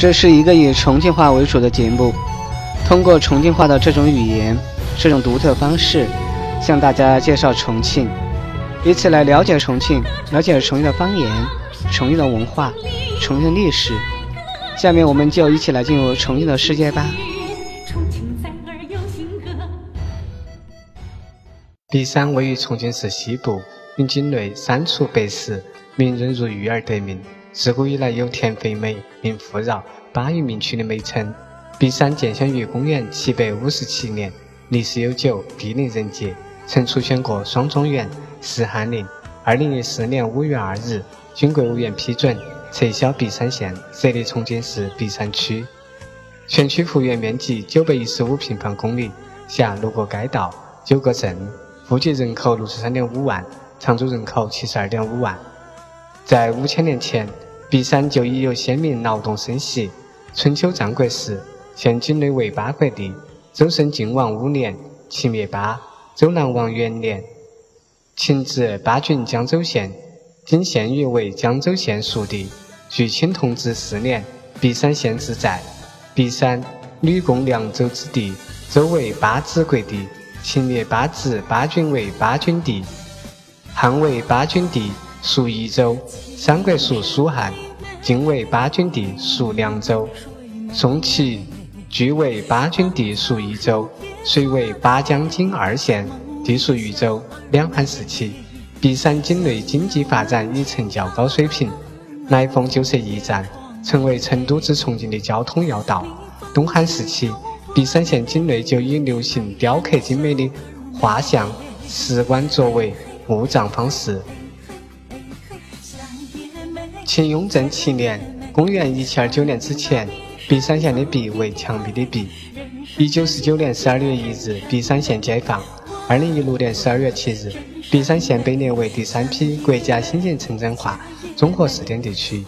这是一个以重庆话为主的节目，通过重庆话的这种语言、这种独特方式，向大家介绍重庆，以此来了解重庆，了解重庆的方言、重庆的文化、重庆的历史。下面我们就一起来进入重庆的世界吧。璧山位于重庆市西部，因境内山处百石，名人如玉而得名。自古以来有“田肥美，民富饶，巴渝名区”的美称。璧山建乡于公元七百五十七年，历史悠久，地灵人杰，曾出现过双状元、四翰林。二零一四年五月二日，经国务院批准撤销璧山县，设立重庆市璧山区。全区幅员面积九百一十五平方公里，辖六个街道、九个镇。户籍人口六十三点五万，常住人口七十二点五万。在五千年前，璧山就已有先民劳动生息。春秋战国时，现境内为八国地。周圣靖王五年，秦灭八。周南王元年，秦至巴郡江州县，今县域为江州县属地。据清同治四年，璧山县志载：璧山，吕贡凉州之地，周为八子国地。秦灭八子，八郡为八郡地。汉为八郡地，属益州。三国属蜀汉。晋为八郡地，属凉州。宋齐俱为八郡地，属益州。隋为八江津二县，地属渝州。两汉时期，璧山境内经济发展已呈较高水平。来凤旧设驿站，成为成都至重庆的交通要道。东汉时期。璧山县境内就已流行雕刻精美的画像、石棺作为墓葬方式。秦雍正七年（公元1729年之前），璧山县的“璧”为墙壁的“壁”。1949年12月1日，璧山县解放。2016年12月7日，璧山县被列为第三批国家新型城镇化综合试点地区。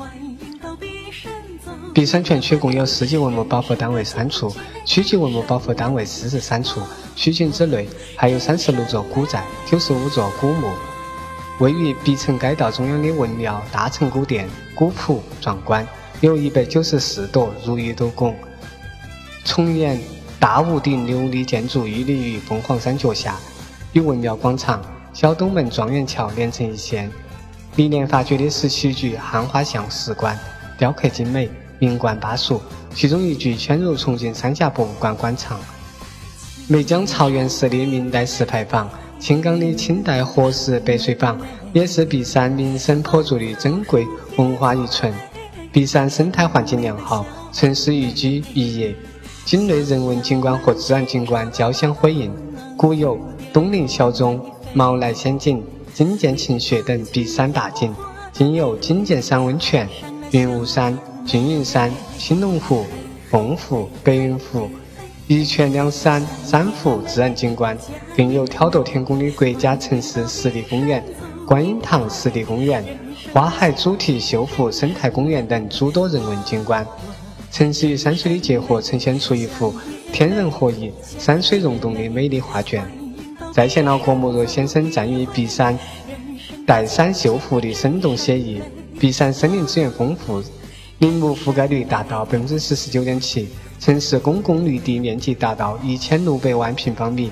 璧山全区共有市级文物保护单位三处，区级文物保护单位四十三处。区境之内还有三十六座古寨、九十五座古墓。位于璧城街道中央的文庙大成古殿古朴壮观，有一百九十四朵如意斗拱。重檐大屋顶琉璃建筑屹立于凤凰山脚下，与文庙广场、小东门状元桥连成一线。历年发掘的十七具汉画像石棺，雕刻精美。名冠巴蜀，其中一具迁入重庆三峡博物馆馆藏。梅江曹源石的明代石牌坊，青冈的清代活石白水坊，也是璧山名声颇著的珍贵文化遗存。璧山生态环境良好，城市宜居宜业，境内人文景观和自然景观交相辉映。古有东陵小钟、毛来仙境、金剑晴雪等璧山大景，今有金剑山温泉、云雾山。缙云山、青龙湖、凤湖、白云湖、一泉两山三湖自然景观，更有挑逗天宫的国家城市湿地公园、观音堂湿地公园、花海主题秀湖生态公园等诸多人文景观。城市与山水的结合，呈现出一幅天人合一、山水融动的美丽画卷。再现了郭沫若先生赞誉璧山带山秀湖的生动写意。璧山森林资源丰富。林木覆盖率达到百分之四十九点七，城市公共绿地面积达到一千六百万平方米，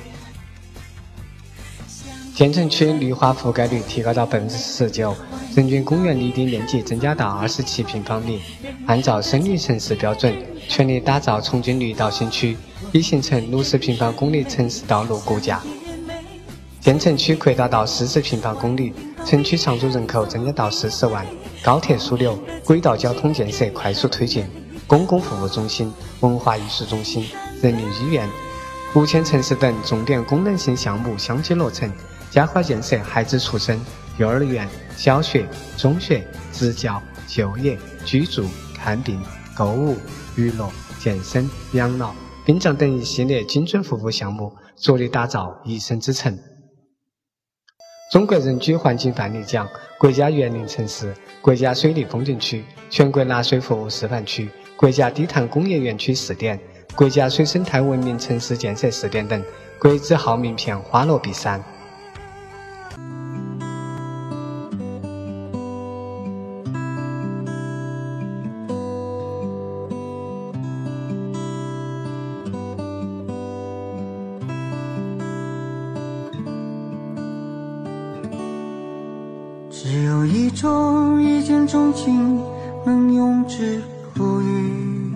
建成区绿化覆盖率提高到百分之十九，人均公园绿地面积增加到二十七平方米。按照森林城市标准，全力打造重庆绿道新区，已形成六十平方公里城市道路骨架。建成区扩大到四十平方公里，城区常住人口增加到四十万。高铁枢纽、轨道交通建设快速推进，公共服务中心、文化艺术中心、人民医院、五千城市等重点功能性项目相继落成，加快建设孩子出生、幼儿园、小学、中学、职教、就业、居住、看病、购物、娱乐、健身、养老、殡葬等一系列精准服务项目，着力打造一生之城。中国人居环境范例奖、国家园林城市、国家水利风景区、全国纳税服务示范区、国家低碳工业园区试点、国家水生态文明城市建设试点等，国字号名片花落璧山。一种一见钟情，能永志不渝；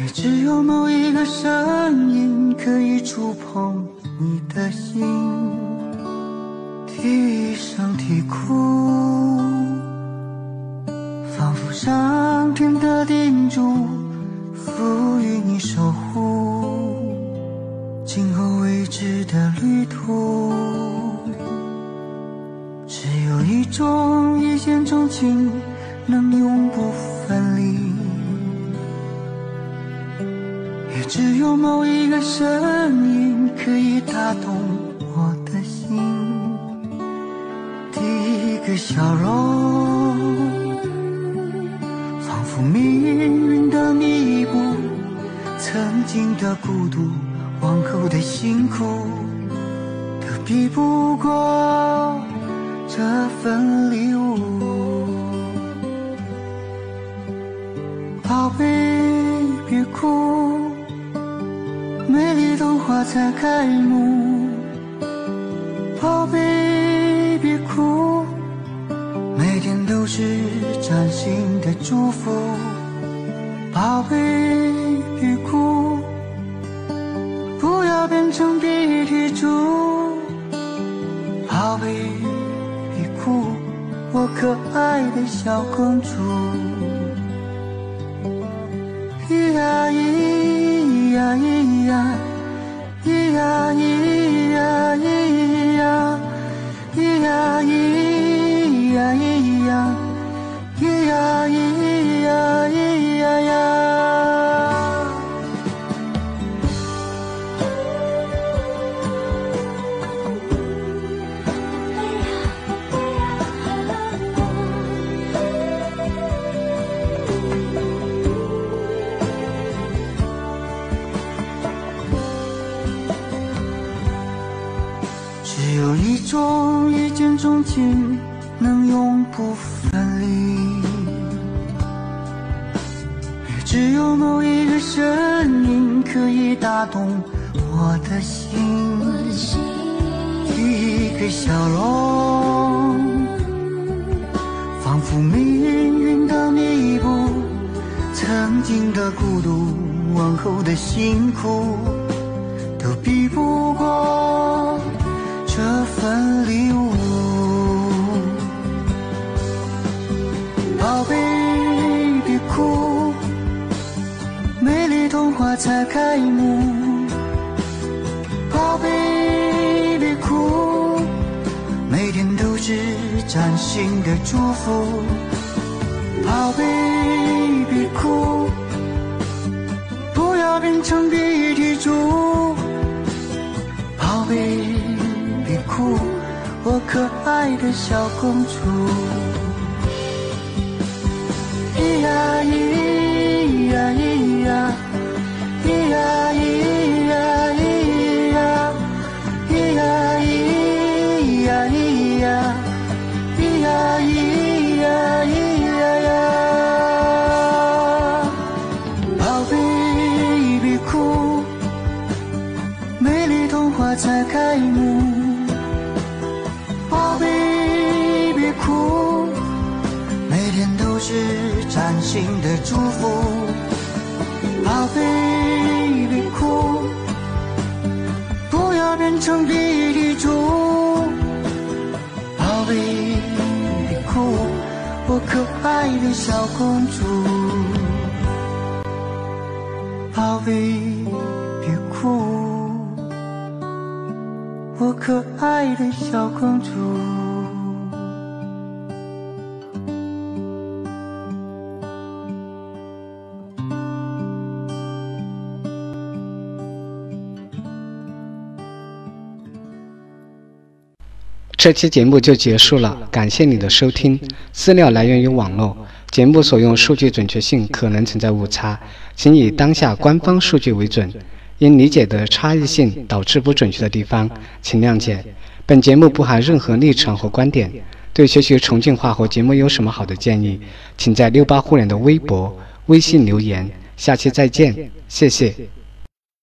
也只有某一个声音，可以触碰你的心。低声啼哭，仿佛上有一种一见钟情，能永不分离；也只有某一个声音，可以打动我的心。第一个笑容，仿佛命运的弥补，曾经的孤独，往后的辛苦，都比不过。这份礼物，宝贝别哭，美丽童话才开幕。宝贝别哭，每天都是崭新的祝福。宝贝别哭，不要变成鼻涕珠。宝贝。可爱的小公主，咿呀咿呀咿呀，咿呀咿呀咿呀，有一见钟情，能永不分离；只有某一个声音，可以打动我的心。一个笑容，仿佛命运的弥补，曾经的孤独，往后的辛苦，都比不过。开幕。宝贝别哭，每天都是崭新的祝福。宝贝别哭，不要变成鼻涕珠。宝贝别。哭，我可爱的小公主。才开幕。宝贝别哭，每天都是崭新的祝福。宝贝别哭，不要变成鼻涕珠。宝贝别哭，我可爱的小公主。宝贝可爱的小公主。这期节目就结束了，感谢你的收听。资料来源于网络，节目所用数据准确性可能存在误差，请以当下官方数据为准。因理解的差异性导致不准确的地方，请谅解。本节目不含任何立场和观点。对学习重庆话和节目有什么好的建议，请在六八互联的微博、微信留言。下期再见，谢谢。